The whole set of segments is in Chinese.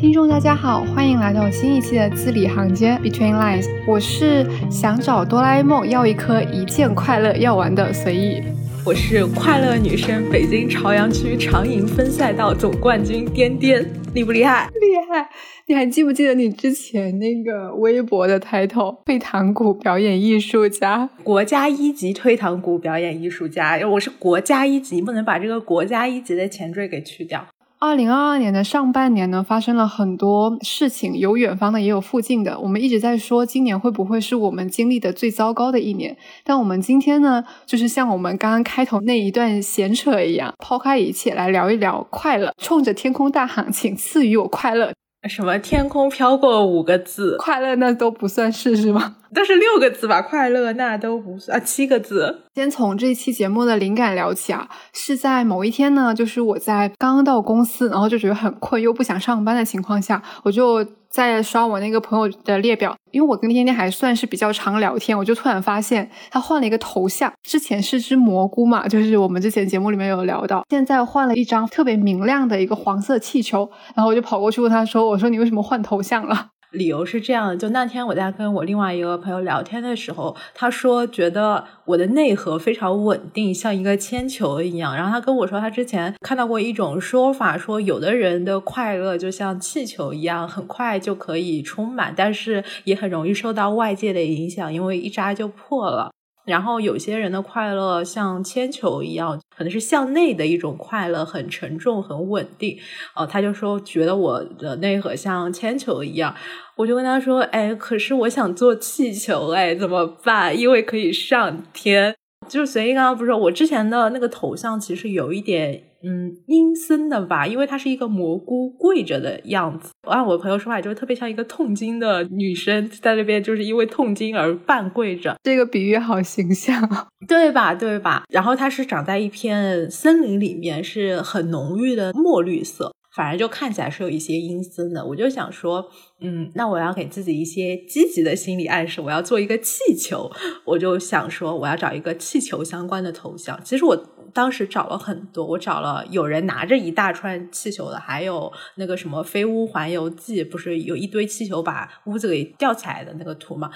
听众大家好，欢迎来到新一期的字里行间 Between Lines，我是想找哆啦 A 梦要一颗一键快乐药丸的随意，我是快乐女生，北京朝阳区长营分赛道总冠军颠颠，厉不厉害？厉害！你还记不记得你之前那个微博的 title？？退堂鼓表演艺术家，国家一级退堂鼓表演艺术家，我是国家一级，不能把这个国家一级的前缀给去掉。二零二二年的上半年呢，发生了很多事情，有远方的，也有附近的。我们一直在说，今年会不会是我们经历的最糟糕的一年？但我们今天呢，就是像我们刚刚开头那一段闲扯一样，抛开一切来聊一聊快乐，冲着天空大喊：“请赐予我快乐！”什么天空飘过五个字，快乐那都不算是是吗？但是六个字吧，快乐那都不算啊，七个字。先从这期节目的灵感聊起啊，是在某一天呢，就是我在刚刚到公司，然后就觉得很困又不想上班的情况下，我就。在刷我那个朋友的列表，因为我跟天天还算是比较常聊天，我就突然发现他换了一个头像，之前是只蘑菇嘛，就是我们之前节目里面有聊到，现在换了一张特别明亮的一个黄色气球，然后我就跑过去问他说：“我说你为什么换头像了？”理由是这样，就那天我在跟我另外一个朋友聊天的时候，他说觉得我的内核非常稳定，像一个铅球一样。然后他跟我说，他之前看到过一种说法，说有的人的快乐就像气球一样，很快就可以充满，但是也很容易受到外界的影响，因为一扎就破了。然后有些人的快乐像铅球一样，可能是向内的一种快乐，很沉重、很稳定。哦，他就说觉得我的内核像铅球一样，我就跟他说：“哎，可是我想做气球，哎，怎么办？因为可以上天。”就是随意刚刚不是说，我之前的那个头像其实有一点。嗯，阴森的吧，因为它是一个蘑菇跪着的样子。按我朋友说法，就是特别像一个痛经的女生在那边，就是因为痛经而半跪着。这个比喻好形象，对吧？对吧？然后它是长在一片森林里面，是很浓郁的墨绿色。反正就看起来是有一些阴森的，我就想说，嗯，那我要给自己一些积极的心理暗示，我要做一个气球，我就想说，我要找一个气球相关的头像。其实我当时找了很多，我找了有人拿着一大串气球的，还有那个什么飞屋环游记，不是有一堆气球把屋子给吊起来的那个图吗？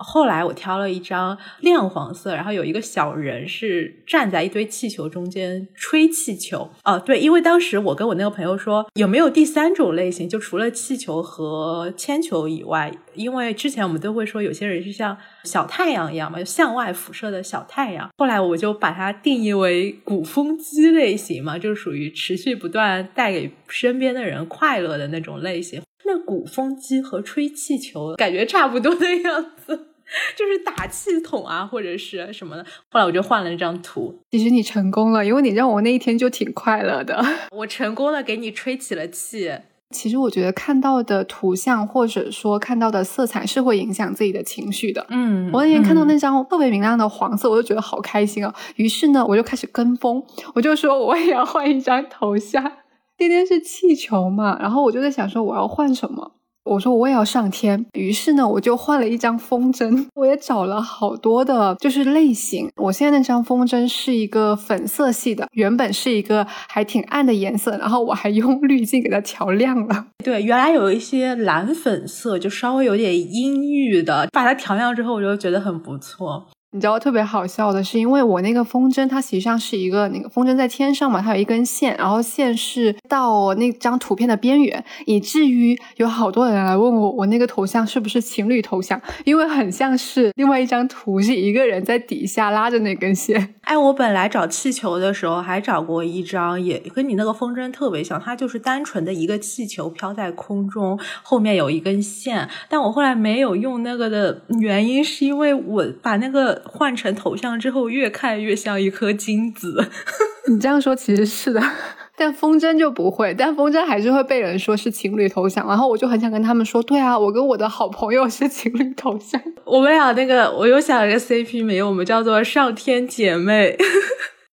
后来我挑了一张亮黄色，然后有一个小人是站在一堆气球中间吹气球。哦，对，因为当时我跟我那个朋友说，有没有第三种类型，就除了气球和铅球以外，因为之前我们都会说有些人是像小太阳一样嘛，向外辐射的小太阳。后来我就把它定义为鼓风机类型嘛，就属于持续不断带给身边的人快乐的那种类型。那鼓风机和吹气球感觉差不多的样子。就是打气筒啊，或者是什么的。后来我就换了那张图。其实你成功了，因为你让我那一天就挺快乐的。我成功了给你吹起了气。其实我觉得看到的图像或者说看到的色彩是会影响自己的情绪的。嗯，我那天看到那张特别明亮的黄色，我就觉得好开心啊。于是呢，我就开始跟风，我就说我也要换一张头像。今天是气球嘛，然后我就在想说我要换什么。我说我也要上天，于是呢，我就换了一张风筝，我也找了好多的，就是类型。我现在那张风筝是一个粉色系的，原本是一个还挺暗的颜色，然后我还用 滤镜给它调亮了。对，原来有一些蓝粉色，就稍微有点阴郁的，把它调亮之后，我就觉得很不错。你知道特别好笑的是，因为我那个风筝它实际上是一个那个风筝在天上嘛，它有一根线，然后线是到那张图片的边缘，以至于有好多人来问我，我那个头像是不是情侣头像？因为很像是另外一张图，是一个人在底下拉着那根线。哎，我本来找气球的时候还找过一张，也跟你那个风筝特别像，它就是单纯的一个气球飘在空中，后面有一根线。但我后来没有用那个的原因，是因为我把那个。换成头像之后，越看越像一颗金子。你这样说其实是的，但风筝就不会，但风筝还是会被人说是情侣头像。然后我就很想跟他们说，对啊，我跟我的好朋友是情侣头像。我们俩那个，我又想了个 CP 名，我们叫做上天姐妹。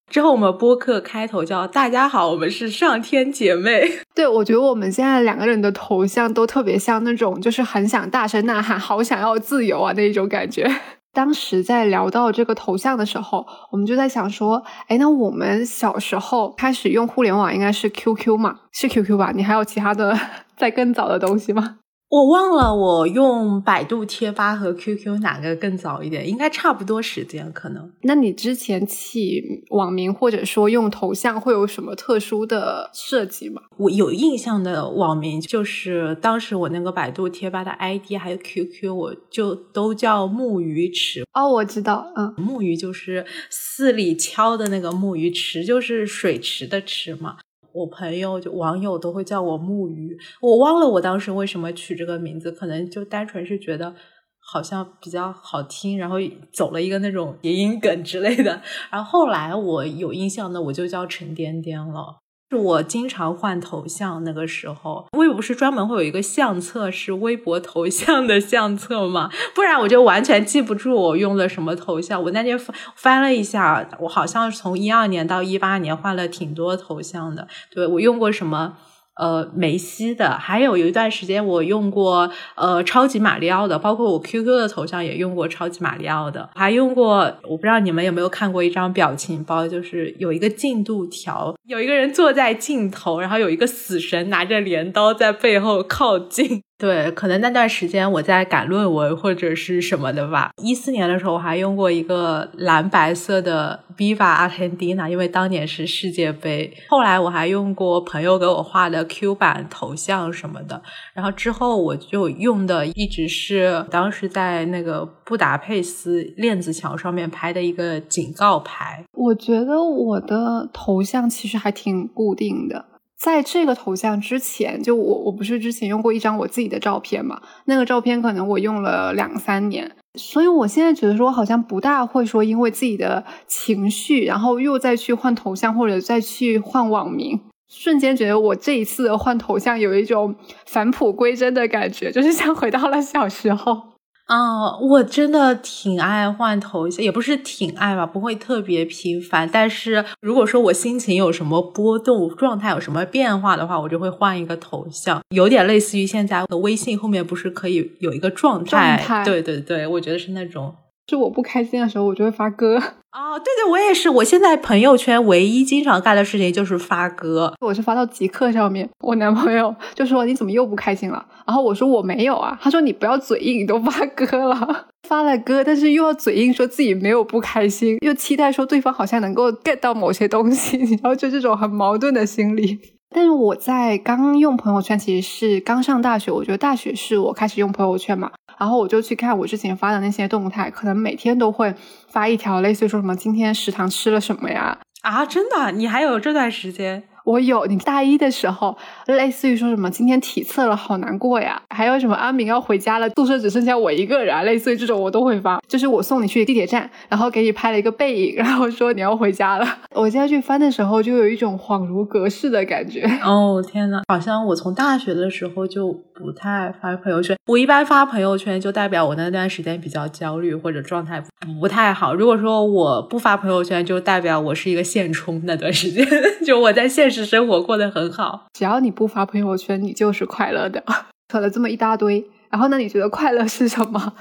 之后我们播客开头叫大家好，我们是上天姐妹。对，我觉得我们现在两个人的头像都特别像那种，就是很想大声呐喊，好想要自由啊那一种感觉。当时在聊到这个头像的时候，我们就在想说，哎，那我们小时候开始用互联网应该是 QQ 嘛？是 QQ 吧？你还有其他的 在更早的东西吗？我忘了，我用百度贴吧和 QQ 哪个更早一点？应该差不多时间，可能。那你之前起网名或者说用头像会有什么特殊的设计吗？我有印象的网名就是当时我那个百度贴吧的 ID 还有 QQ，我就都叫木鱼池。哦，我知道，嗯，木鱼就是寺里敲的那个木鱼池，就是水池的池嘛。我朋友就网友都会叫我木鱼，我忘了我当时为什么取这个名字，可能就单纯是觉得好像比较好听，然后走了一个那种谐音梗之类的。然后后来我有印象的，我就叫陈颠颠了。是我经常换头像，那个时候微博不是专门会有一个相册，是微博头像的相册吗？不然我就完全记不住我用了什么头像。我那天翻翻了一下，我好像从一二年到一八年换了挺多头像的。对我用过什么？呃，梅西的，还有有一段时间我用过呃超级马里奥的，包括我 QQ 的头像也用过超级马里奥的，还用过我不知道你们有没有看过一张表情包，就是有一个进度条，有一个人坐在镜头，然后有一个死神拿着镰刀在背后靠近。对，可能那段时间我在赶论文或者是什么的吧。一四年的时候，我还用过一个蓝白色的 Viva Argentina，因为当年是世界杯。后来我还用过朋友给我画的 Q 版头像什么的。然后之后我就用的一直是当时在那个布达佩斯链子桥上面拍的一个警告牌。我觉得我的头像其实还挺固定的。在这个头像之前，就我我不是之前用过一张我自己的照片嘛？那个照片可能我用了两三年，所以我现在觉得说我好像不大会说因为自己的情绪，然后又再去换头像或者再去换网名，瞬间觉得我这一次换头像有一种返璞归真的感觉，就是像回到了小时候。啊，我真的挺爱换头像，也不是挺爱吧，不会特别频繁。但是如果说我心情有什么波动，状态有什么变化的话，我就会换一个头像，有点类似于现在的微信后面不是可以有一个状态？状态，对对对，我觉得是那种。就我不开心的时候，我就会发歌。哦，对对，我也是。我现在朋友圈唯一经常干的事情就是发歌。我是发到极客上面，我男朋友就说：“你怎么又不开心了？”然后我说：“我没有啊。”他说：“你不要嘴硬，你都发歌了，发了歌，但是又要嘴硬，说自己没有不开心，又期待说对方好像能够 get 到某些东西，然后就这种很矛盾的心理。但是我在刚用朋友圈，其实是刚上大学，我觉得大学是我开始用朋友圈嘛。然后我就去看我之前发的那些动态，可能每天都会发一条，类似于说什么今天食堂吃了什么呀？啊，真的？你还有这段时间？我有，你大一的时候，类似于说什么今天体测了，好难过呀，还有什么阿明要回家了，宿舍只剩下我一个人，类似于这种我都会发。就是我送你去地铁站，然后给你拍了一个背影，然后说你要回家了。我现在去翻的时候，就有一种恍如隔世的感觉。哦天呐，好像我从大学的时候就不太发朋友圈。我一般发朋友圈，就代表我那段时间比较焦虑或者状态不太好。如果说我不发朋友圈，就代表我是一个现充那段时间，就我在现实。生活过得很好，只要你不发朋友圈，你就是快乐的。扯了这么一大堆，然后那你觉得快乐是什么？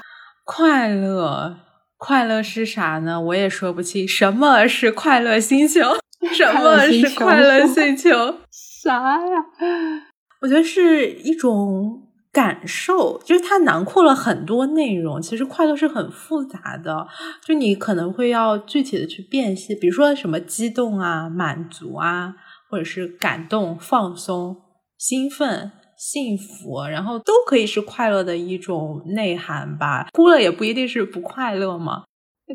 快乐，快乐是啥呢？我也说不清。什么是快乐星球？什么是快乐星球？啥呀？我觉得是一种感受，就是它囊括了很多内容。其实快乐是很复杂的，就你可能会要具体的去辨析，比如说什么激动啊、满足啊。或者是感动、放松、兴奋、幸福，然后都可以是快乐的一种内涵吧。哭了也不一定是不快乐嘛。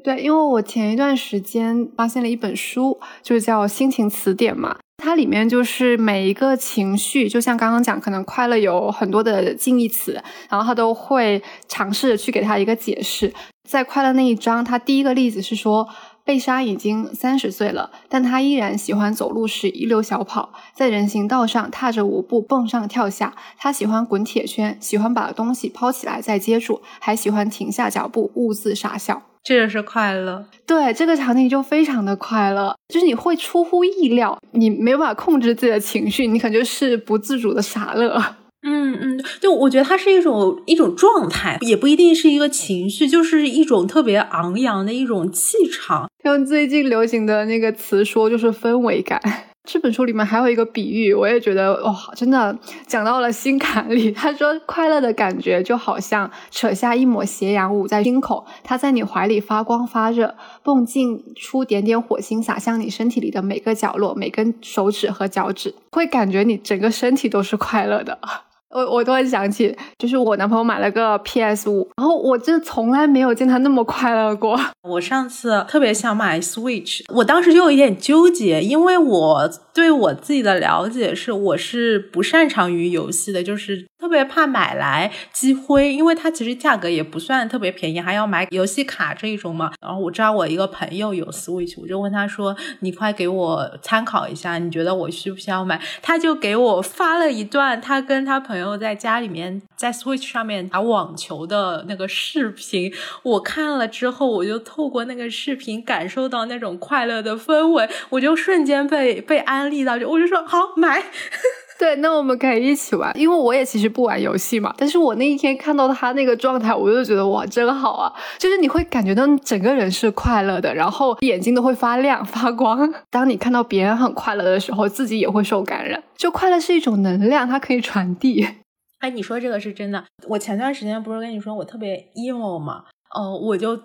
对，因为我前一段时间发现了一本书，就是叫《心情词典》嘛。它里面就是每一个情绪，就像刚刚讲，可能快乐有很多的近义词，然后他都会尝试着去给他一个解释。在快乐那一章，他第一个例子是说。贝莎已经三十岁了，但她依然喜欢走路时一溜小跑，在人行道上踏着舞步蹦上跳下。她喜欢滚铁圈，喜欢把东西抛起来再接住，还喜欢停下脚步兀自傻笑。这就是快乐。对，这个场景就非常的快乐，就是你会出乎意料，你没有办法控制自己的情绪，你可能就是不自主的傻乐。嗯嗯，就我觉得它是一种一种状态，也不一定是一个情绪，就是一种特别昂扬的一种气场。用最近流行的那个词说，就是氛围感。这本书里面还有一个比喻，我也觉得哇，真的讲到了心坎里。他说，快乐的感觉就好像扯下一抹斜阳捂在心口，它在你怀里发光发热，迸进出点点火星，洒向你身体里的每个角落、每根手指和脚趾，会感觉你整个身体都是快乐的。我我突然想起，就是我男朋友买了个 PS 五，然后我就从来没有见他那么快乐过。我上次特别想买 Switch，我当时就有一点纠结，因为我对我自己的了解是，我是不擅长于游戏的，就是。特别怕买来积灰，因为它其实价格也不算特别便宜，还要买游戏卡这一种嘛。然后我知道我一个朋友有 Switch，我就问他说：“你快给我参考一下，你觉得我需不需要买？”他就给我发了一段他跟他朋友在家里面在 Switch 上面打网球的那个视频。我看了之后，我就透过那个视频感受到那种快乐的氛围，我就瞬间被被安利到，就我就说好买。对，那我们可以一起玩，因为我也其实不玩游戏嘛。但是我那一天看到他那个状态，我就觉得哇，真好啊！就是你会感觉到整个人是快乐的，然后眼睛都会发亮 发光。当你看到别人很快乐的时候，自己也会受感染。就快乐是一种能量，它可以传递。哎，你说这个是真的。我前段时间不是跟你说我特别 emo 吗？哦，我就。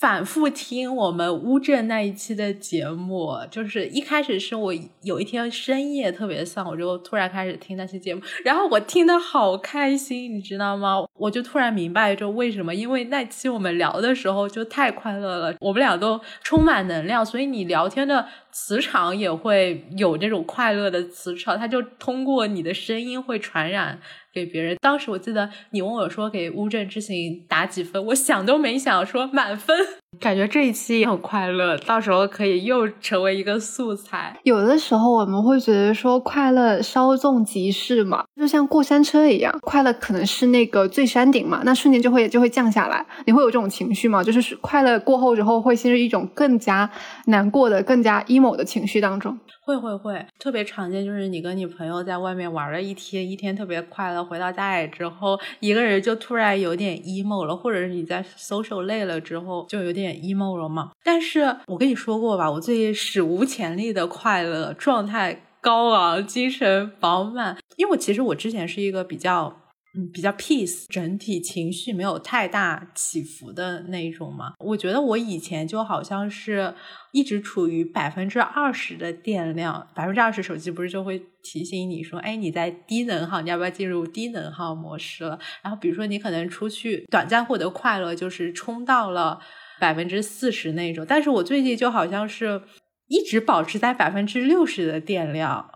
反复听我们乌镇那一期的节目，就是一开始是我有一天深夜特别丧，我就突然开始听那期节目，然后我听的好开心，你知道吗？我就突然明白就为什么，因为那期我们聊的时候就太快乐了，我们俩都充满能量，所以你聊天的磁场也会有这种快乐的磁场，它就通过你的声音会传染。给别人，当时我记得你问我说给乌镇之行打几分，我想都没想说满分。感觉这一期也很快乐，到时候可以又成为一个素材。有的时候我们会觉得说快乐稍纵即逝嘛，就像过山车一样，快乐可能是那个最山顶嘛，那瞬间就会就会降下来。你会有这种情绪吗？就是快乐过后之后会陷入一种更加难过的、更加 emo 的情绪当中。会会会，特别常见就是你跟你朋友在外面玩了一天，一天特别快乐，回到家里之后，一个人就突然有点 emo 了，或者是你在 social 累了之后就有点 emo 了嘛。但是我跟你说过吧，我最近史无前例的快乐，状态高昂，精神饱满。因为我其实我之前是一个比较。嗯，比较 peace，整体情绪没有太大起伏的那一种嘛。我觉得我以前就好像是一直处于百分之二十的电量，百分之二十手机不是就会提醒你说，哎，你在低能耗，你要不要进入低能耗模式了？然后比如说你可能出去短暂获得快乐，就是冲到了百分之四十那种。但是我最近就好像是一直保持在百分之六十的电量。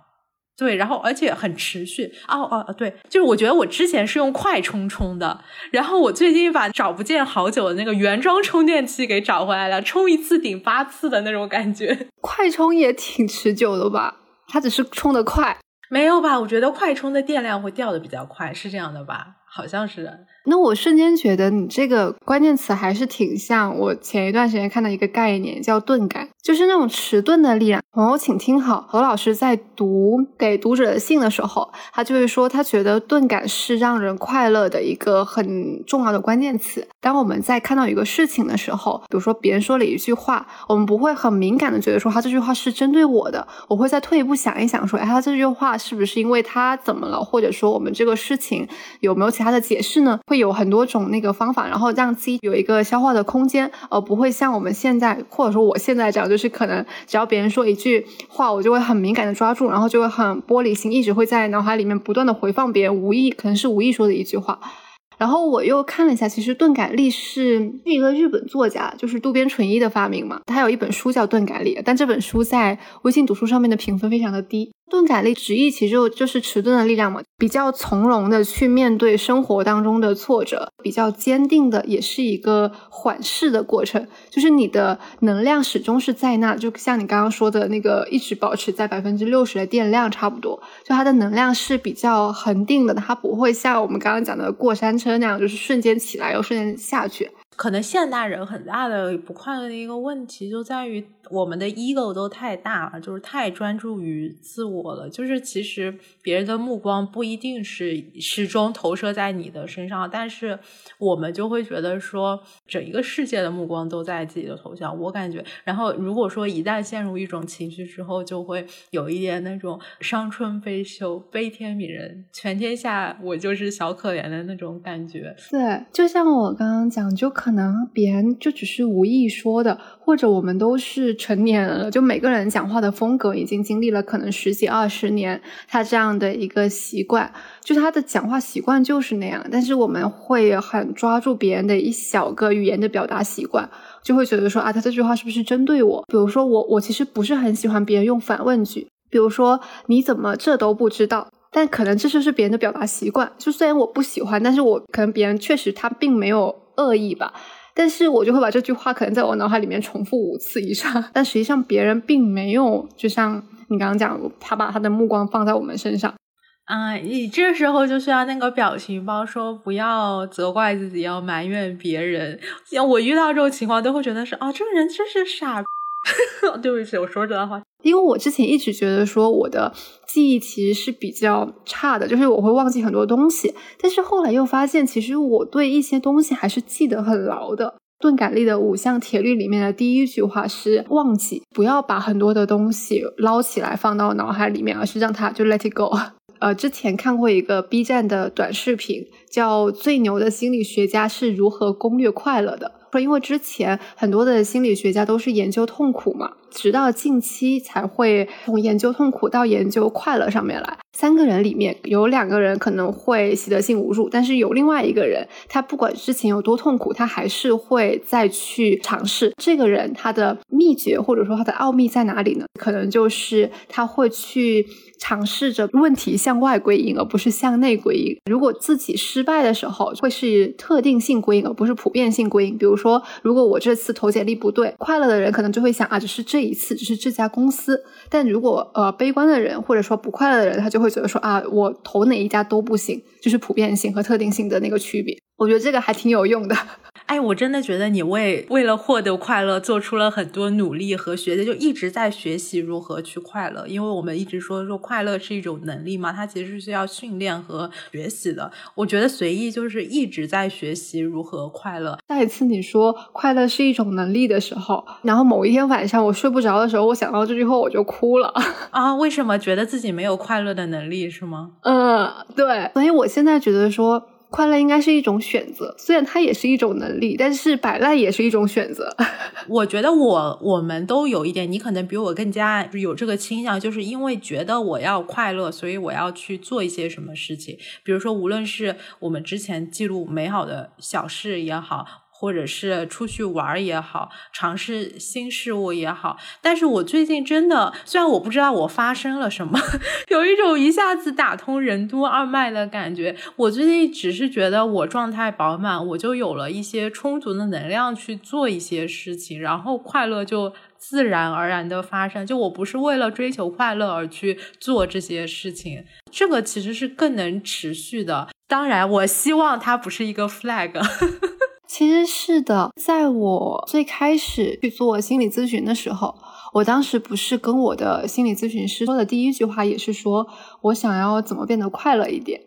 对，然后而且很持续哦哦对，就是我觉得我之前是用快充充的，然后我最近把找不见好久的那个原装充电器给找回来了，充一次顶八次的那种感觉。快充也挺持久的吧？它只是充的快，没有吧？我觉得快充的电量会掉的比较快，是这样的吧？好像是。那我瞬间觉得你这个关键词还是挺像我前一段时间看到一个概念，叫钝感，就是那种迟钝的力量。朋友，请听好，何老师在读给读者的信的时候，他就会说，他觉得钝感是让人快乐的一个很重要的关键词。当我们在看到一个事情的时候，比如说别人说了一句话，我们不会很敏感的觉得说他这句话是针对我的，我会再退一步想一想，说，哎，他这句话是不是因为他怎么了，或者说我们这个事情有没有其他的解释呢？会有很多种那个方法，然后让自己有一个消化的空间，而不会像我们现在或者说我现在这样，就是可能只要别人说一句话，我就会很敏感的抓住，然后就会很玻璃心，一直会在脑海里面不断的回放别人无意可能是无意说的一句话。然后我又看了一下，其实钝感力是一个日本作家，就是渡边淳一的发明嘛。他有一本书叫《钝感力》，但这本书在微信读书上面的评分非常的低。钝感力直译其实就是迟钝的力量嘛，比较从容的去面对生活当中的挫折，比较坚定的，也是一个缓释的过程。就是你的能量始终是在那，就像你刚刚说的那个，一直保持在百分之六十的电量差不多。就它的能量是比较恒定的，它不会像我们刚刚讲的过山车那样，就是瞬间起来又瞬间下去。可能现代人很大的不快乐的一个问题就在于我们的 ego 都太大了，就是太专注于自我了。就是其实别人的目光不一定是始终投射在你的身上，但是我们就会觉得说整一个世界的目光都在自己的头上。我感觉，然后如果说一旦陷入一种情绪之后，就会有一点那种伤春悲秋、悲天悯人，全天下我就是小可怜的那种感觉。对，就像我刚刚讲，就。可可能别人就只是无意说的，或者我们都是成年人了，就每个人讲话的风格已经经历了可能十几二十年，他这样的一个习惯，就他的讲话习惯就是那样。但是我们会很抓住别人的一小个语言的表达习惯，就会觉得说啊，他这句话是不是针对我？比如说我，我其实不是很喜欢别人用反问句，比如说你怎么这都不知道？但可能这就是别人的表达习惯。就虽然我不喜欢，但是我可能别人确实他并没有。恶意吧，但是我就会把这句话可能在我脑海里面重复五次以上，但实际上别人并没有，就像你刚刚讲，他把他的目光放在我们身上。啊，你这时候就需要那个表情包，说不要责怪自己，要埋怨别人。像我遇到这种情况，都会觉得是啊，这个人真是傻。对不起，我说这段话，因为我之前一直觉得说我的记忆其实是比较差的，就是我会忘记很多东西。但是后来又发现，其实我对一些东西还是记得很牢的。钝感力的五项铁律里面的第一句话是：忘记，不要把很多的东西捞起来放到脑海里面，而是让它就 let it go。呃，之前看过一个 B 站的短视频，叫《最牛的心理学家是如何攻略快乐的》。说，因为之前很多的心理学家都是研究痛苦嘛，直到近期才会从研究痛苦到研究快乐上面来。三个人里面有两个人可能会习得性无助，但是有另外一个人，他不管之前有多痛苦，他还是会再去尝试。这个人他的秘诀或者说他的奥秘在哪里呢？可能就是他会去。尝试着问题向外归因，而不是向内归因。如果自己失败的时候，会是特定性归因，而不是普遍性归因。比如说，如果我这次投简历不对，快乐的人可能就会想啊，只是这一次，就是这家公司。但如果呃悲观的人或者说不快乐的人，他就会觉得说啊，我投哪一家都不行，就是普遍性和特定性的那个区别。我觉得这个还挺有用的。哎，我真的觉得你为为了获得快乐做出了很多努力和学习，就一直在学习如何去快乐。因为我们一直说说快乐是一种能力嘛，它其实是需要训练和学习的。我觉得随意就是一直在学习如何快乐。下一次你说快乐是一种能力的时候，然后某一天晚上我睡不着的时候，我想到这句话我就哭了 啊！为什么觉得自己没有快乐的能力是吗？嗯，对。所以我现在觉得说。快乐应该是一种选择，虽然它也是一种能力，但是摆烂也是一种选择。我觉得我我们都有一点，你可能比我更加有这个倾向，就是因为觉得我要快乐，所以我要去做一些什么事情。比如说，无论是我们之前记录美好的小事也好。或者是出去玩也好，尝试新事物也好，但是我最近真的，虽然我不知道我发生了什么，有一种一下子打通任督二脉的感觉。我最近只是觉得我状态饱满，我就有了一些充足的能量去做一些事情，然后快乐就自然而然的发生。就我不是为了追求快乐而去做这些事情，这个其实是更能持续的。当然，我希望它不是一个 flag。其实是的，在我最开始去做心理咨询的时候，我当时不是跟我的心理咨询师说的第一句话，也是说我想要怎么变得快乐一点。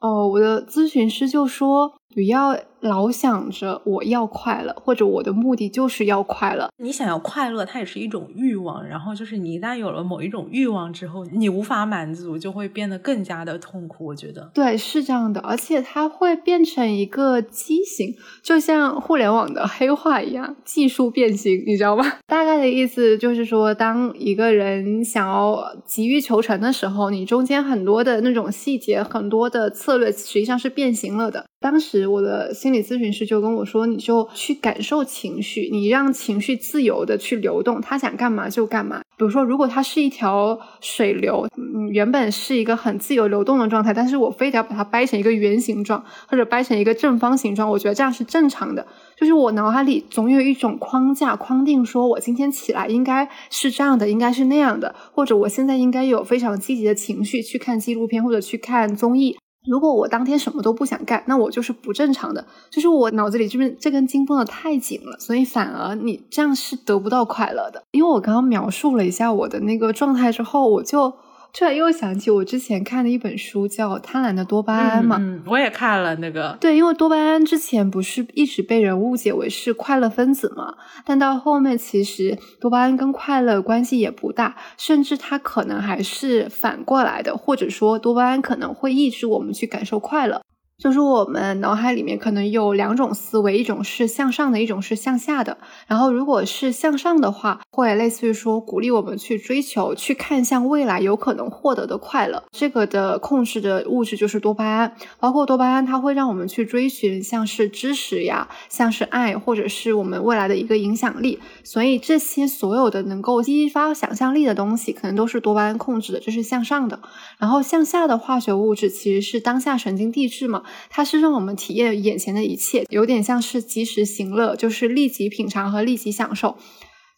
哦，我的咨询师就说你要。老想着我要快乐，或者我的目的就是要快乐。你想要快乐，它也是一种欲望。然后就是你一旦有了某一种欲望之后，你无法满足，就会变得更加的痛苦。我觉得对，是这样的，而且它会变成一个畸形，就像互联网的黑化一样，技术变形，你知道吗？大概的意思就是说，当一个人想要急于求成的时候，你中间很多的那种细节，很多的策略，实际上是变形了的。当时我的心理咨询师就跟我说：“你就去感受情绪，你让情绪自由的去流动，他想干嘛就干嘛。比如说，如果它是一条水流，嗯，原本是一个很自由流动的状态，但是我非得要把它掰成一个圆形状，或者掰成一个正方形状，我觉得这样是正常的。就是我脑海里总有一种框架框定，说我今天起来应该是这样的，应该是那样的，或者我现在应该有非常积极的情绪去看纪录片或者去看综艺。”如果我当天什么都不想干，那我就是不正常的，就是我脑子里这边这根筋绷得太紧了，所以反而你这样是得不到快乐的。因为我刚刚描述了一下我的那个状态之后，我就。突然又想起我之前看的一本书，叫《贪婪的多巴胺》嘛。嗯，我也看了那个。对，因为多巴胺之前不是一直被人误解为是快乐分子嘛，但到后面其实多巴胺跟快乐关系也不大，甚至它可能还是反过来的，或者说多巴胺可能会抑制我们去感受快乐。就是我们脑海里面可能有两种思维，一种是向上的，一种是向下的。然后如果是向上的话，会类似于说鼓励我们去追求、去看向未来有可能获得的快乐。这个的控制的物质就是多巴胺，包括多巴胺，它会让我们去追寻像是知识呀、像是爱，或者是我们未来的一个影响力。所以这些所有的能够激发想象力的东西，可能都是多巴胺控制的，这是向上的。然后向下的化学物质其实是当下神经递质嘛。它是让我们体验眼前的一切，有点像是及时行乐，就是立即品尝和立即享受。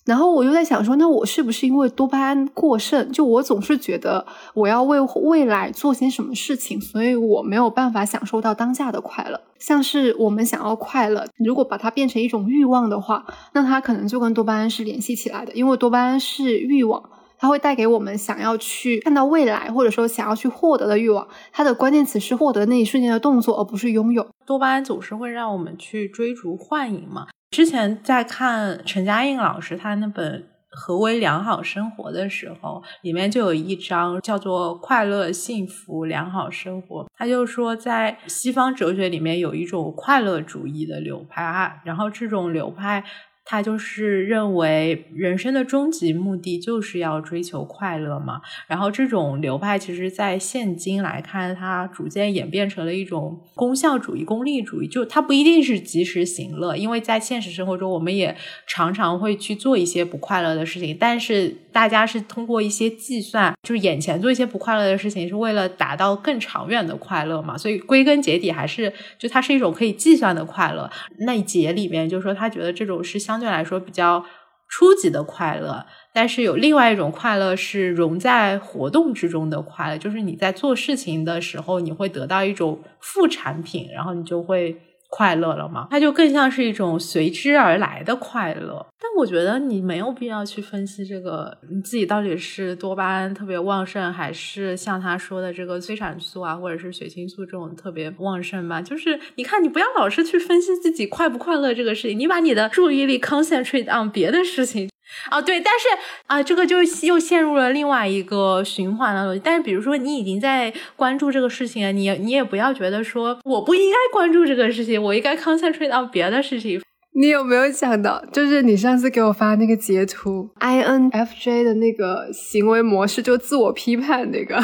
然后我就在想说，那我是不是因为多巴胺过剩？就我总是觉得我要为未来做些什么事情，所以我没有办法享受到当下的快乐。像是我们想要快乐，如果把它变成一种欲望的话，那它可能就跟多巴胺是联系起来的，因为多巴胺是欲望。它会带给我们想要去看到未来，或者说想要去获得的欲望。它的关键词是获得那一瞬间的动作，而不是拥有。多巴胺总是会让我们去追逐幻影嘛。之前在看陈嘉映老师他那本《何为良好生活》的时候，里面就有一章叫做“快乐、幸福、良好生活”。他就说，在西方哲学里面有一种快乐主义的流派，然后这种流派。他就是认为人生的终极目的就是要追求快乐嘛，然后这种流派其实，在现今来看，它逐渐演变成了一种功效主义、功利主义，就它不一定是及时行乐，因为在现实生活中，我们也常常会去做一些不快乐的事情，但是大家是通过一些计算，就是眼前做一些不快乐的事情，是为了达到更长远的快乐嘛，所以归根结底还是就它是一种可以计算的快乐。那一节里面就说，他觉得这种是相。相对来说比较初级的快乐，但是有另外一种快乐是融在活动之中的快乐，就是你在做事情的时候，你会得到一种副产品，然后你就会。快乐了吗？它就更像是一种随之而来的快乐。但我觉得你没有必要去分析这个你自己到底是多巴胺特别旺盛，还是像他说的这个催产素啊，或者是血清素这种特别旺盛吧。就是你看，你不要老是去分析自己快不快乐这个事情，你把你的注意力 concentrate on 别的事情。哦，对，但是啊，这个就又陷入了另外一个循环了。但是，比如说你已经在关注这个事情了，你你也不要觉得说我不应该关注这个事情，我应该 concentrate 到别的事情。你有没有想到，就是你上次给我发那个截图，INFJ 的那个行为模式，就自我批判那个？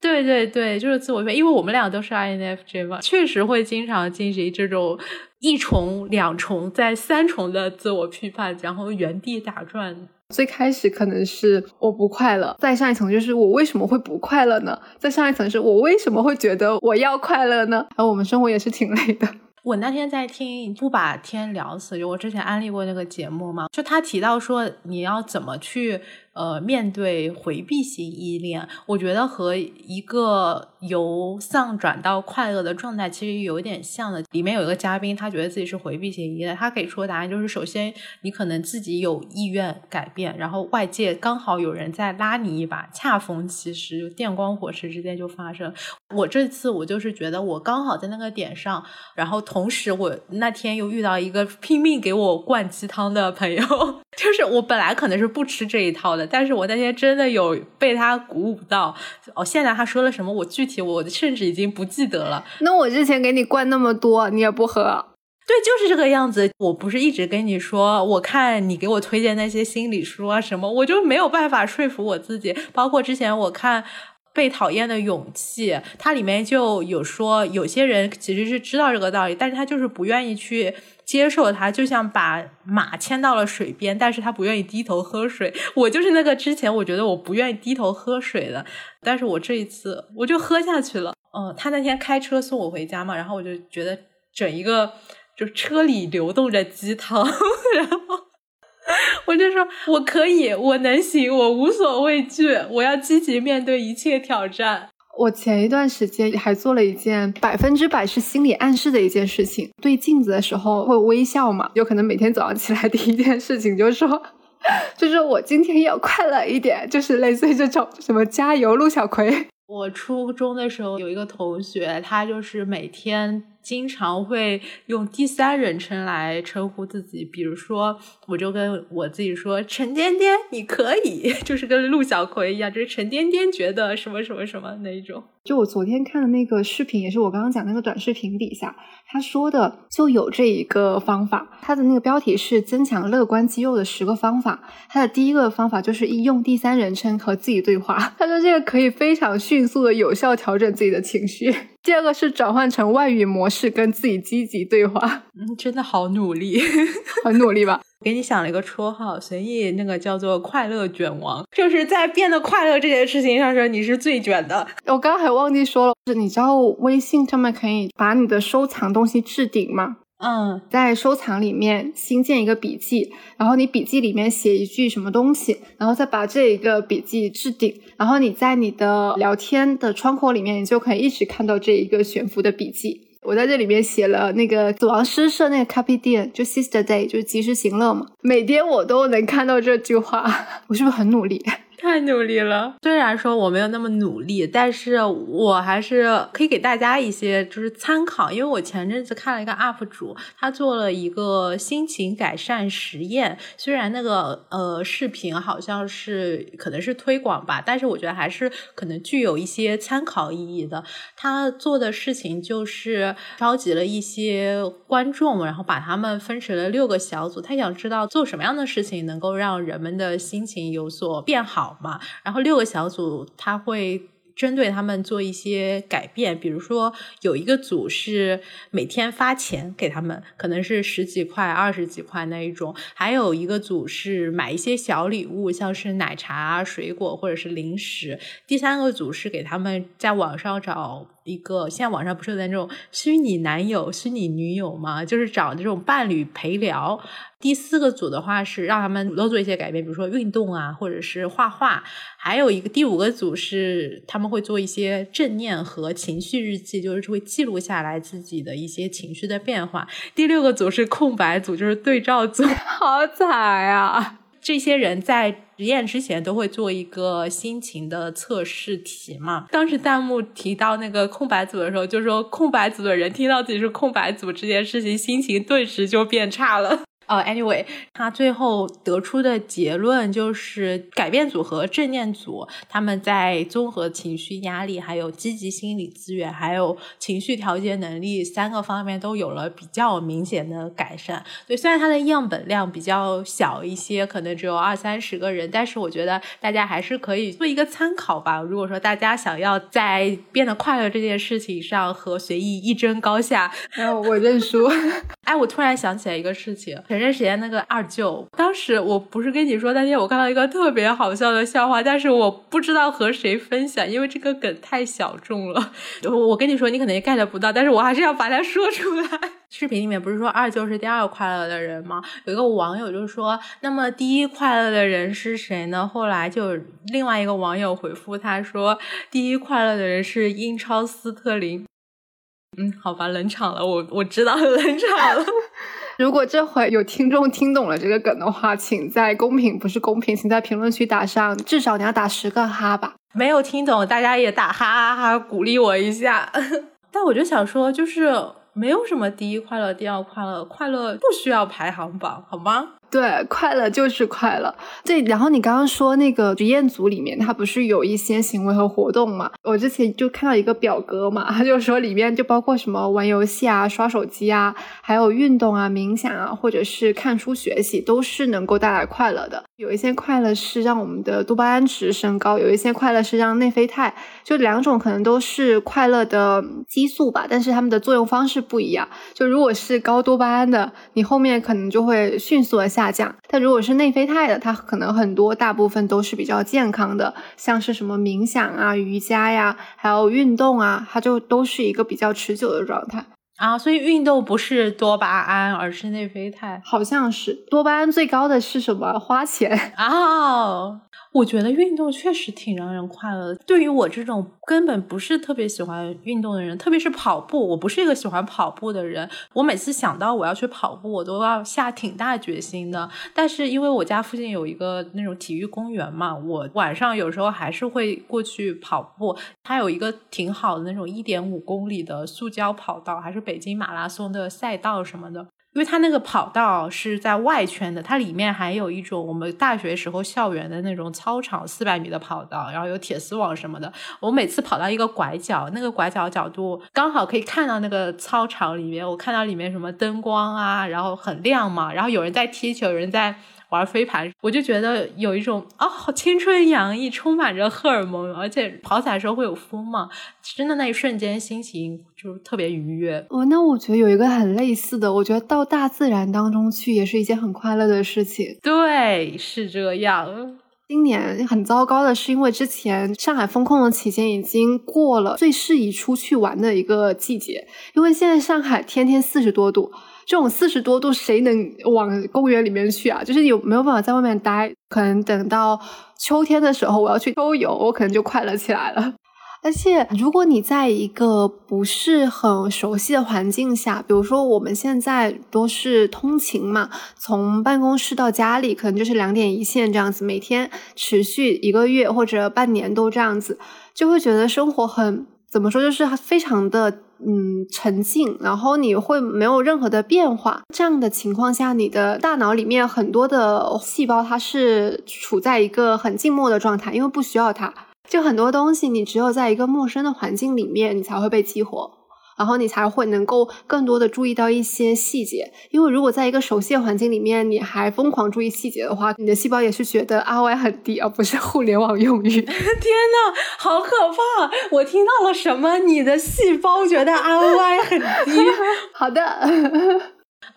对对对，就是自我批判，因为我们俩都是 INFJ 嘛，确实会经常进行这种。一重、两重、再三重的自我批判，然后原地打转。最开始可能是我不快乐，再上一层就是我为什么会不快乐呢？再上一层是我为什么会觉得我要快乐呢？而我们生活也是挺累的。我那天在听《不把天聊死》，就我之前安利过那个节目嘛，就他提到说你要怎么去。呃，面对回避型依恋，我觉得和一个由丧转到快乐的状态其实有点像的。里面有一个嘉宾，他觉得自己是回避型依恋，他给出的答案就是：首先，你可能自己有意愿改变，然后外界刚好有人在拉你一把，恰逢其时，电光火石之间就发生。我这次我就是觉得我刚好在那个点上，然后同时我那天又遇到一个拼命给我灌鸡汤的朋友，就是我本来可能是不吃这一套的。但是我那天真的有被他鼓舞到哦！现在他说了什么，我具体我甚至已经不记得了。那我之前给你灌那么多，你也不喝？对，就是这个样子。我不是一直跟你说，我看你给我推荐那些心理书啊什么，我就没有办法说服我自己。包括之前我看《被讨厌的勇气》，它里面就有说，有些人其实是知道这个道理，但是他就是不愿意去。接受他，就像把马牵到了水边，但是他不愿意低头喝水。我就是那个之前我觉得我不愿意低头喝水的，但是我这一次我就喝下去了。嗯，他那天开车送我回家嘛，然后我就觉得整一个就车里流动着鸡汤，然后我就说我可以，我能行，我无所畏惧，我要积极面对一切挑战。我前一段时间还做了一件百分之百是心理暗示的一件事情，对镜子的时候会微笑嘛，有可能每天早上起来 第一件事情就说，就是我今天要快乐一点，就是类似于这种什么加油陆小葵。我初中的时候有一个同学，他就是每天。经常会用第三人称来称呼自己，比如说，我就跟我自己说：“陈颠颠，你可以。”就是跟陆小葵一样，就是陈颠颠觉得什么什么什么那一种。就我昨天看的那个视频，也是我刚刚讲那个短视频底下他说的，就有这一个方法。他的那个标题是“增强乐观肌肉的十个方法”。他的第一个方法就是用第三人称和自己对话。他说这个可以非常迅速的有效调整自己的情绪。第二个是转换成外语模式，跟自己积极对话。嗯，真的好努力，很努力吧？给你想了一个绰号，随意那个叫做“快乐卷王”，就是在变得快乐这件事情上说你是最卷的。我刚刚还忘记说了，是你知道微信上面可以把你的收藏东西置顶吗？嗯，在收藏里面新建一个笔记，然后你笔记里面写一句什么东西，然后再把这一个笔记置顶，然后你在你的聊天的窗口里面，你就可以一直看到这一个悬浮的笔记。我在这里面写了那个死亡诗社那个 Carpe Diem，就 Sister Day，就是及时行乐嘛。每天我都能看到这句话，我是不是很努力？太努力了，虽然说我没有那么努力，但是我还是可以给大家一些就是参考。因为我前阵子看了一个 UP 主，他做了一个心情改善实验，虽然那个呃视频好像是可能是推广吧，但是我觉得还是可能具有一些参考意义的。他做的事情就是召集了一些观众，然后把他们分成了六个小组，他想知道做什么样的事情能够让人们的心情有所变好。嘛，然后六个小组他会针对他们做一些改变，比如说有一个组是每天发钱给他们，可能是十几块、二十几块那一种；还有一个组是买一些小礼物，像是奶茶、水果或者是零食；第三个组是给他们在网上找。一个现在网上不是有那种虚拟男友、虚拟女友吗？就是找这种伴侣陪聊。第四个组的话是让他们主动做一些改变，比如说运动啊，或者是画画。还有一个第五个组是他们会做一些正念和情绪日记，就是会记录下来自己的一些情绪的变化。第六个组是空白组，就是对照组。好惨啊！这些人在实验之前都会做一个心情的测试题嘛？当时弹幕提到那个空白组的时候，就说空白组的人听到自己是空白组这件事情，心情顿时就变差了。呃，anyway，他最后得出的结论就是改变组和正念组，他们在综合情绪压力、还有积极心理资源、还有情绪调节能力三个方面都有了比较明显的改善。对，虽然它的样本量比较小一些，可能只有二三十个人，但是我觉得大家还是可以做一个参考吧。如果说大家想要在变得快乐这件事情上和随意一争高下，然后我认输。哎，我突然想起来一个事情。前段时间那个二舅，当时我不是跟你说那天我看到一个特别好笑的笑话，但是我不知道和谁分享，因为这个梗太小众了。我跟你说，你可能也 get 不到，但是我还是要把它说出来。视频里面不是说二舅是第二快乐的人吗？有一个网友就说，那么第一快乐的人是谁呢？后来就另外一个网友回复他说，第一快乐的人是英超斯特林。嗯，好吧，冷场了，我我知道冷场了。如果这回有听众听懂了这个梗的话，请在公屏不是公屏，请在评论区打上，至少你要打十个哈吧。没有听懂，大家也打哈哈哈，鼓励我一下。但我就想说，就是没有什么第一快乐，第二快乐，快乐不需要排行榜，好吗？对，快乐就是快乐。对，然后你刚刚说那个实验组里面，它不是有一些行为和活动嘛？我之前就看到一个表格嘛，他就说里面就包括什么玩游戏啊、刷手机啊，还有运动啊、冥想啊，或者是看书学习，都是能够带来快乐的。有一些快乐是让我们的多巴胺值升高，有一些快乐是让内啡肽，就两种可能都是快乐的激素吧，但是它们的作用方式不一样。就如果是高多巴胺的，你后面可能就会迅速的下。下降，但如果是内啡肽的，它可能很多大部分都是比较健康的，像是什么冥想啊、瑜伽呀，还有运动啊，它就都是一个比较持久的状态啊。所以运动不是多巴胺，而是内啡肽，好像是多巴胺最高的是什么？花钱哦。我觉得运动确实挺让人快乐的。对于我这种根本不是特别喜欢运动的人，特别是跑步，我不是一个喜欢跑步的人。我每次想到我要去跑步，我都要下挺大决心的。但是因为我家附近有一个那种体育公园嘛，我晚上有时候还是会过去跑步。它有一个挺好的那种一点五公里的塑胶跑道，还是北京马拉松的赛道什么的。因为它那个跑道是在外圈的，它里面还有一种我们大学时候校园的那种操场四百米的跑道，然后有铁丝网什么的。我每次跑到一个拐角，那个拐角角度刚好可以看到那个操场里面，我看到里面什么灯光啊，然后很亮嘛，然后有人在踢球，有人在。玩飞盘，我就觉得有一种啊，好青春洋溢，充满着荷尔蒙，而且跑起来时候会有风嘛，真的那一瞬间心情就特别愉悦。哦，那我觉得有一个很类似的，我觉得到大自然当中去也是一件很快乐的事情。对，是这样。今年很糟糕的是，因为之前上海封控的期间已经过了最适宜出去玩的一个季节，因为现在上海天天四十多度。这种四十多度，谁能往公园里面去啊？就是有没有办法在外面待？可能等到秋天的时候，我要去秋游，我可能就快乐起来了。而且，如果你在一个不是很熟悉的环境下，比如说我们现在都是通勤嘛，从办公室到家里，可能就是两点一线这样子，每天持续一个月或者半年都这样子，就会觉得生活很怎么说，就是非常的。嗯，沉静，然后你会没有任何的变化。这样的情况下，你的大脑里面很多的细胞它是处在一个很静默的状态，因为不需要它。就很多东西，你只有在一个陌生的环境里面，你才会被激活。然后你才会能够更多的注意到一些细节，因为如果在一个熟悉的环境里面，你还疯狂注意细节的话，你的细胞也是觉得 ROI 很低，而不是互联网用语。天呐，好可怕！我听到了什么？你的细胞觉得 ROI 很低？好的。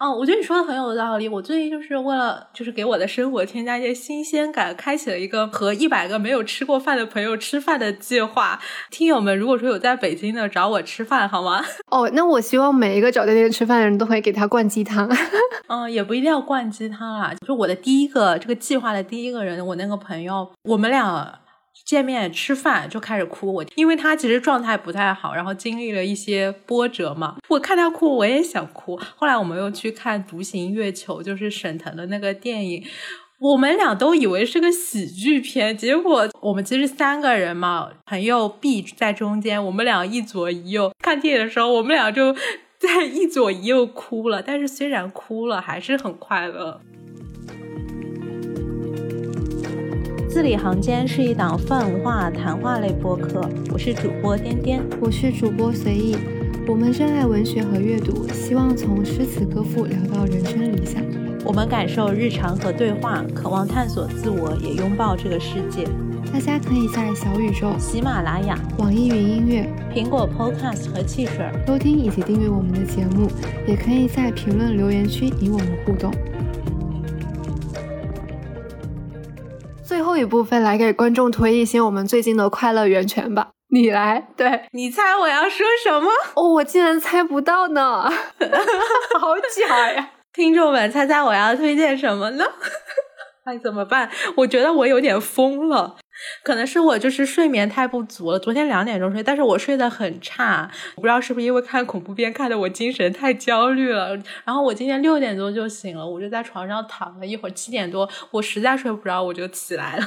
嗯，我觉得你说的很有道理。我最近就是为了就是给我的生活添加一些新鲜感，开启了一个和一百个没有吃过饭的朋友吃饭的计划。听友们，如果说有在北京的找我吃饭，好吗？哦，那我希望每一个找店店吃饭的人都可以给他灌鸡汤。嗯，也不一定要灌鸡汤啦。就我的第一个这个计划的第一个人，我那个朋友，我们俩。见面吃饭就开始哭，我因为他其实状态不太好，然后经历了一些波折嘛。我看他哭，我也想哭。后来我们又去看《独行月球》，就是沈腾的那个电影，我们俩都以为是个喜剧片，结果我们其实三个人嘛，朋友 B 在中间，我们俩一左一右。看电影的时候，我们俩就在一左一右哭了，但是虽然哭了，还是很快乐。字里行间是一档泛文化谈话类播客，我是主播颠颠，我是主播随意。我们热爱文学和阅读，希望从诗词歌赋聊到人生理想。我们感受日常和对话，渴望探索自我，也拥抱这个世界。大家可以在小宇宙、喜马拉雅、网易云音乐、苹果 Podcast 和汽水收听以及订阅我们的节目，也可以在评论留言区与我们互动。后一部分来给观众推一些我们最近的快乐源泉吧，你来，对你猜我要说什么？哦，我竟然猜不到呢，好假呀！听众们，猜猜我要推荐什么呢？哎，怎么办？我觉得我有点疯了。可能是我就是睡眠太不足了，昨天两点钟睡，但是我睡得很差，我不知道是不是因为看恐怖片看的我精神太焦虑了。然后我今天六点钟就醒了，我就在床上躺了一会儿，七点多我实在睡不着，我就起来了。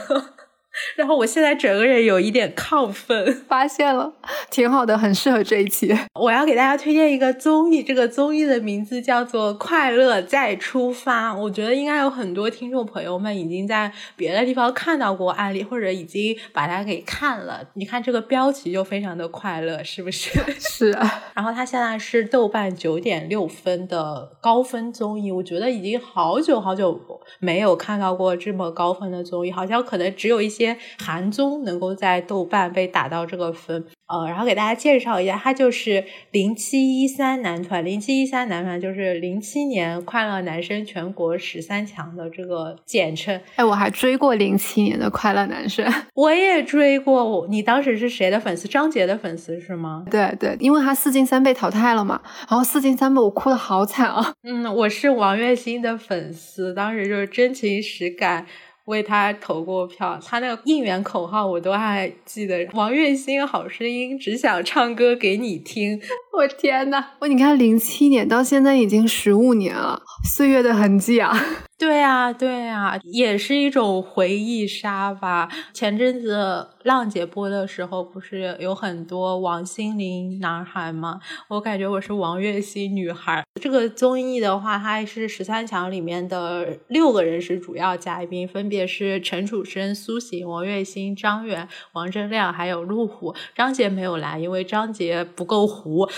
然后我现在整个人有一点亢奋，发现了，挺好的，很适合这一期。我要给大家推荐一个综艺，这个综艺的名字叫做《快乐再出发》。我觉得应该有很多听众朋友们已经在别的地方看到过案例，或者已经把它给看了。你看这个标题就非常的快乐，是不是？是。啊然后它现在是豆瓣九点六分的高分综艺，我觉得已经好久好久没有看到过这么高分的综艺，好像可能只有一些。韩综能够在豆瓣被打到这个分。呃，然后给大家介绍一下，他就是零七一三男团，零七一三男团就是零七年快乐男生全国十三强的这个简称。哎，我还追过零七年的快乐男生，我也追过。你当时是谁的粉丝？张杰的粉丝是吗？对对，因为他四进三被淘汰了嘛，然后四进三被我哭的好惨啊。嗯，我是王栎鑫的粉丝，当时就是真情实感。为他投过票，他那个应援口号我都还记得。王栎鑫好声音，只想唱歌给你听。我天呐，我你看，零七年到现在已经十五年了，岁月的痕迹啊！对呀，对呀，也是一种回忆杀吧。前阵子浪姐播的时候，不是有很多王心凌男孩吗？我感觉我是王栎鑫女孩。这个综艺的话，它是十三强里面的六个人是主要嘉宾，分别是陈楚生、苏醒、王栎鑫、张远、王铮亮，还有陆虎。张杰没有来，因为张杰不够糊。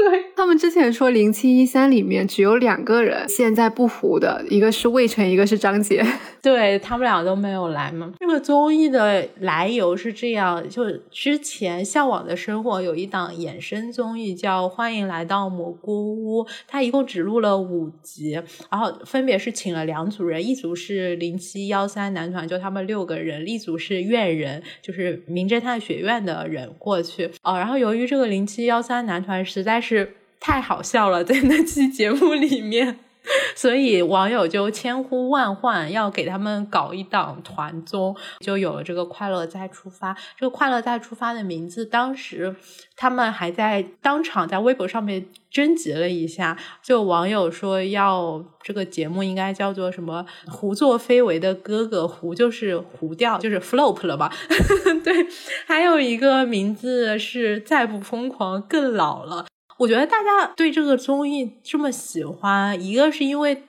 对他们之前说零七一三里面只有两个人现在不糊的，一个是魏晨，一个是张杰。对他们俩都没有来嘛。这个综艺的来由是这样：就之前《向往的生活》有一档衍生综艺叫《欢迎来到蘑菇屋》，它一共只录了五集，然后分别是请了两组人，一组是零七幺三男团，就他们六个人；一组是院人，就是名侦探学院的人过去。哦，然后由于这个零七幺三男团实在是。是太好笑了，在那期节目里面，所以网友就千呼万唤要给他们搞一档团综，就有了这个《快乐再出发》。这个《快乐再出发》的名字，当时他们还在当场在微博上面征集了一下，就网友说要这个节目应该叫做什么“胡作非为的哥哥”，胡就是胡掉，就是 flop 了吧？对，还有一个名字是“再不疯狂更老了”。我觉得大家对这个综艺这么喜欢，一个是因为。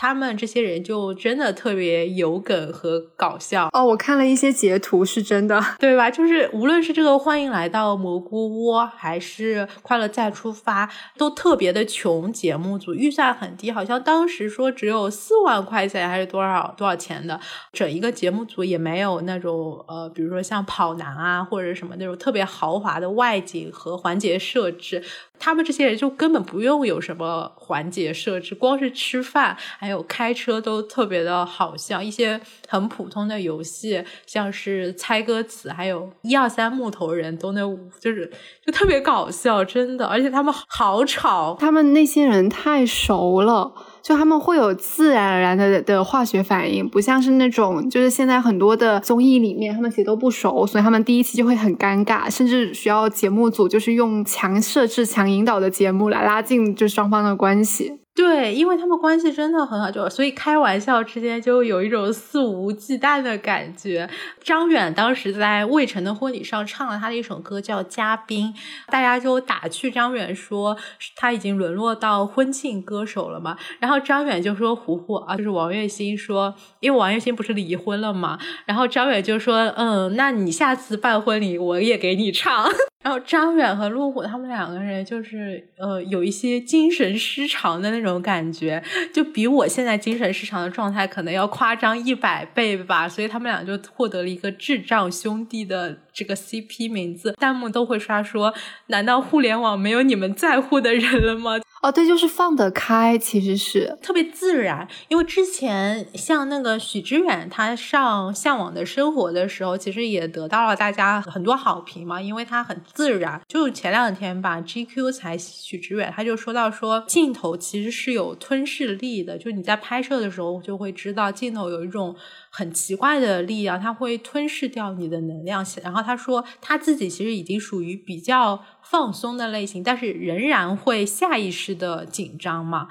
他们这些人就真的特别有梗和搞笑哦，我看了一些截图，是真的，对吧？就是无论是这个欢迎来到蘑菇窝，还是快乐再出发，都特别的穷。节目组预算很低，好像当时说只有四万块钱还是多少多少钱的，整一个节目组也没有那种呃，比如说像跑男啊或者什么那种特别豪华的外景和环节设置。他们这些人就根本不用有什么环节设置，光是吃饭还还有开车都特别的好笑。一些很普通的游戏，像是猜歌词，还有一二三木头人都那就是就特别搞笑，真的。而且他们好吵，他们那些人太熟了。就他们会有自然而然的的化学反应，不像是那种就是现在很多的综艺里面，他们其实都不熟，所以他们第一期就会很尴尬，甚至需要节目组就是用强设置、强引导的节目来拉近就双方的关系。对，因为他们关系真的很好，就所以开玩笑之间就有一种肆无忌惮的感觉。张远当时在魏晨的婚礼上唱了他的一首歌叫《嘉宾》，大家就打趣张远说他已经沦落到婚庆歌手了嘛。然后张远就说：“胡胡啊，就是王栎鑫说，因为王栎鑫不是离婚了嘛。”然后张远就说：“嗯，那你下次办婚礼我也给你唱。”然后张远和陆虎他们两个人就是呃有一些精神失常的那种感觉，就比我现在精神失常的状态可能要夸张一百倍吧，所以他们俩就获得了一个智障兄弟的这个 CP 名字，弹幕都会刷说：难道互联网没有你们在乎的人了吗？哦，对，就是放得开，其实是特别自然。因为之前像那个许知远，他上《向往的生活》的时候，其实也得到了大家很多好评嘛，因为他很自然。就前两天吧，GQ 才许知远他就说到说，镜头其实是有吞噬力的，就你在拍摄的时候就会知道镜头有一种。很奇怪的力量，它会吞噬掉你的能量。然后他说他自己其实已经属于比较放松的类型，但是仍然会下意识的紧张嘛。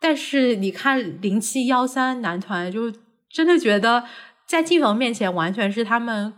但是你看零七幺三男团，就真的觉得在镜头面前完全是他们。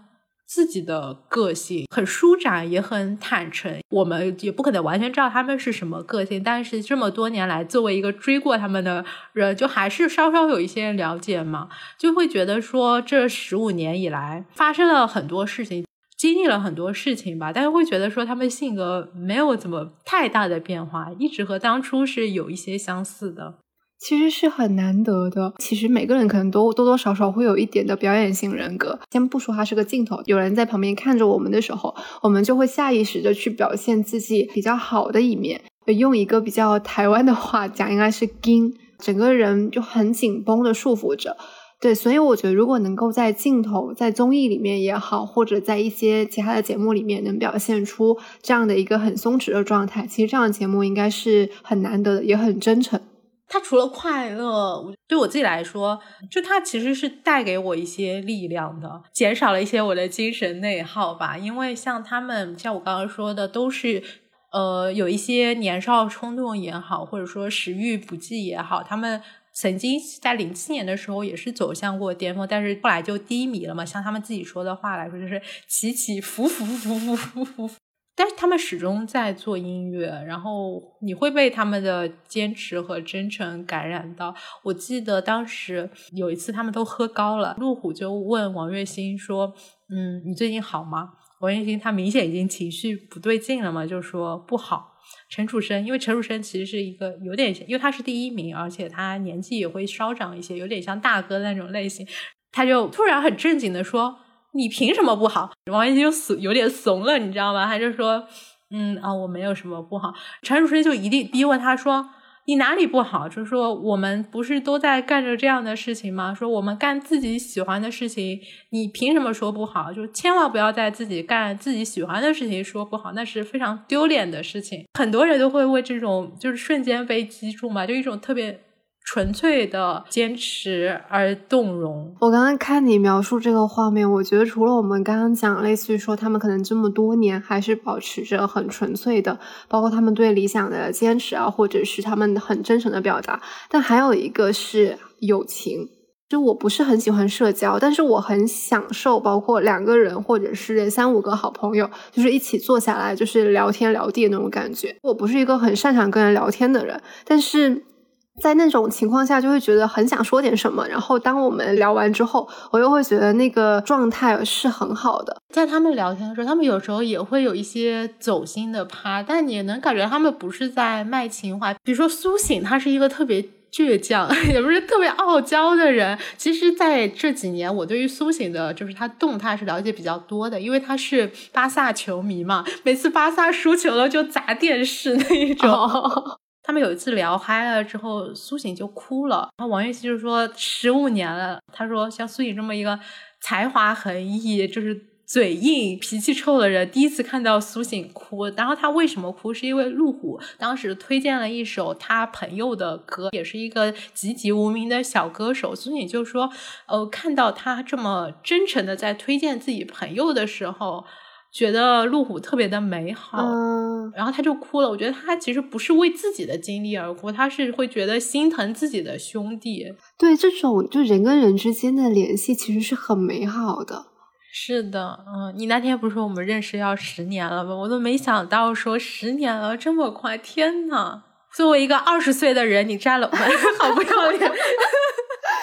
自己的个性很舒展，也很坦诚。我们也不可能完全知道他们是什么个性，但是这么多年来，作为一个追过他们的人，就还是稍稍有一些了解嘛，就会觉得说这十五年以来发生了很多事情，经历了很多事情吧。但是会觉得说他们性格没有怎么太大的变化，一直和当初是有一些相似的。其实是很难得的。其实每个人可能都多多少少会有一点的表演性人格。先不说他是个镜头，有人在旁边看着我们的时候，我们就会下意识的去表现自己比较好的一面。用一个比较台湾的话讲，应该是“紧”，整个人就很紧绷的束缚着。对，所以我觉得如果能够在镜头、在综艺里面也好，或者在一些其他的节目里面能表现出这样的一个很松弛的状态，其实这样的节目应该是很难得的，也很真诚。它除了快乐，对我自己来说，就它其实是带给我一些力量的，减少了一些我的精神内耗吧。因为像他们，像我刚刚说的，都是呃有一些年少冲动也好，或者说食欲不济也好，他们曾经在零七年的时候也是走向过巅峰，但是后来就低迷了嘛。像他们自己说的话来说，就是起起伏伏伏伏伏伏。但是他们始终在做音乐，然后你会被他们的坚持和真诚感染到。我记得当时有一次他们都喝高了，路虎就问王栎鑫说：“嗯，你最近好吗？”王栎鑫他明显已经情绪不对劲了嘛，就说不好。陈楚生，因为陈楚生其实是一个有点，因为他是第一名，而且他年纪也会稍长一些，有点像大哥那种类型，他就突然很正经的说。你凭什么不好？王一就怂，有点怂了，你知道吗？他就说，嗯啊，我没有什么不好。陈楚生就一定逼问他说，你哪里不好？就是说，我们不是都在干着这样的事情吗？说我们干自己喜欢的事情，你凭什么说不好？就千万不要在自己干自己喜欢的事情说不好，那是非常丢脸的事情。很多人都会为这种就是瞬间被击中嘛，就一种特别。纯粹的坚持而动容。我刚刚看你描述这个画面，我觉得除了我们刚刚讲，类似于说他们可能这么多年还是保持着很纯粹的，包括他们对理想的坚持啊，或者是他们很真诚的表达。但还有一个是友情，就我不是很喜欢社交，但是我很享受，包括两个人或者是三五个好朋友，就是一起坐下来就是聊天聊地那种感觉。我不是一个很擅长跟人聊天的人，但是。在那种情况下，就会觉得很想说点什么。然后当我们聊完之后，我又会觉得那个状态是很好的。在他们聊天的时候，他们有时候也会有一些走心的趴，但你能感觉他们不是在卖情怀。比如说苏醒，他是一个特别倔强，也不是特别傲娇的人。其实，在这几年，我对于苏醒的，就是他动态是了解比较多的，因为他是巴萨球迷嘛，每次巴萨输球了就砸电视那一种。他们有一次聊嗨了之后，苏醒就哭了。然后王栎鑫就说：“十五年了，他说像苏醒这么一个才华横溢、就是嘴硬、脾气臭的人，第一次看到苏醒哭。然后他为什么哭？是因为路虎当时推荐了一首他朋友的歌，也是一个籍籍无名的小歌手。苏醒就说：呃，看到他这么真诚的在推荐自己朋友的时候。”觉得路虎特别的美好，然后他就哭了。我觉得他其实不是为自己的经历而哭，他是会觉得心疼自己的兄弟。对，这种就人跟人之间的联系其实是很美好的。是的，嗯，你那天不是说我们认识要十年了吗？我都没想到说十年了这么快，天呐！作为一个二十岁的人，你占了我，好不要脸。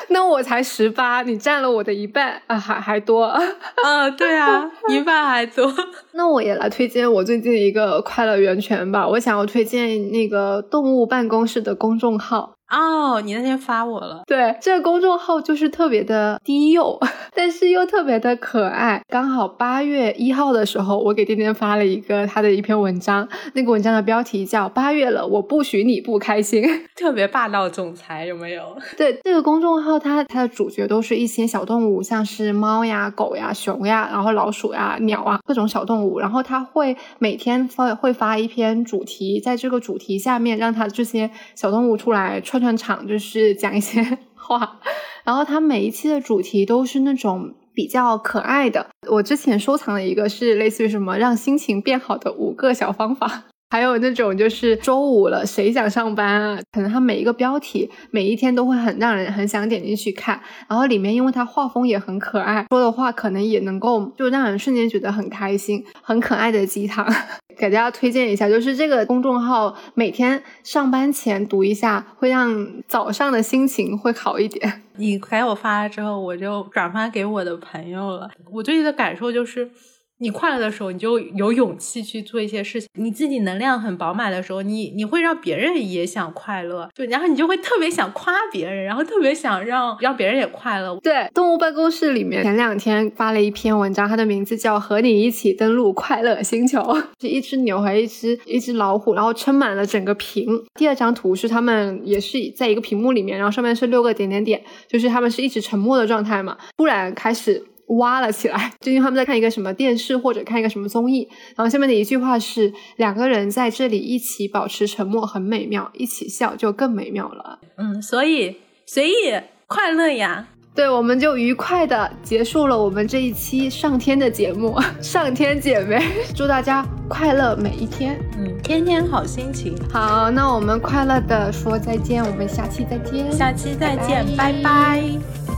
那我才十八，你占了我的一半啊，还还多。啊，对啊，一半还多。那我也来推荐我最近一个快乐源泉吧。我想要推荐那个动物办公室的公众号。哦，你那天发我了。对，这个公众号就是特别的低幼，但是又特别的可爱。刚好八月一号的时候，我给天天发了一个他的一篇文章，那个文章的标题叫《八月了，我不许你不开心 》，特别霸道总裁有没有？对，这个公众号它它的主角都是一些小动物，像是猫呀、狗呀、熊呀，然后老鼠呀、鸟啊，各种小动物。然后他会每天发会发一篇主题，在这个主题下面让他这些小动物出来串。串场就是讲一些 话，然后他每一期的主题都是那种比较可爱的。我之前收藏了一个是类似于什么让心情变好的五个小方法。还有那种就是周五了，谁想上班啊？可能他每一个标题每一天都会很让人很想点进去看，然后里面因为他画风也很可爱，说的话可能也能够就让人瞬间觉得很开心，很可爱的鸡汤，给大家推荐一下，就是这个公众号每天上班前读一下，会让早上的心情会好一点。你给我发了之后，我就转发给我的朋友了。我最近的感受就是。你快乐的时候，你就有勇气去做一些事情。你自己能量很饱满的时候，你你会让别人也想快乐，就然后你就会特别想夸别人，然后特别想让让别人也快乐。对，动物办公室里面前两天发了一篇文章，它的名字叫《和你一起登陆快乐星球》，是一只牛和一只一只老虎，然后撑满了整个屏。第二张图是他们也是在一个屏幕里面，然后上面是六个点点点，就是他们是一直沉默的状态嘛，突然开始。挖了起来。最近他们在看一个什么电视或者看一个什么综艺，然后下面的一句话是：两个人在这里一起保持沉默很美妙，一起笑就更美妙了。嗯，所以随意快乐呀。对，我们就愉快的结束了我们这一期上天的节目，上天姐妹，祝大家快乐每一天，嗯，天天好心情。好，那我们快乐的说再见，我们下期再见，下期再见，拜拜。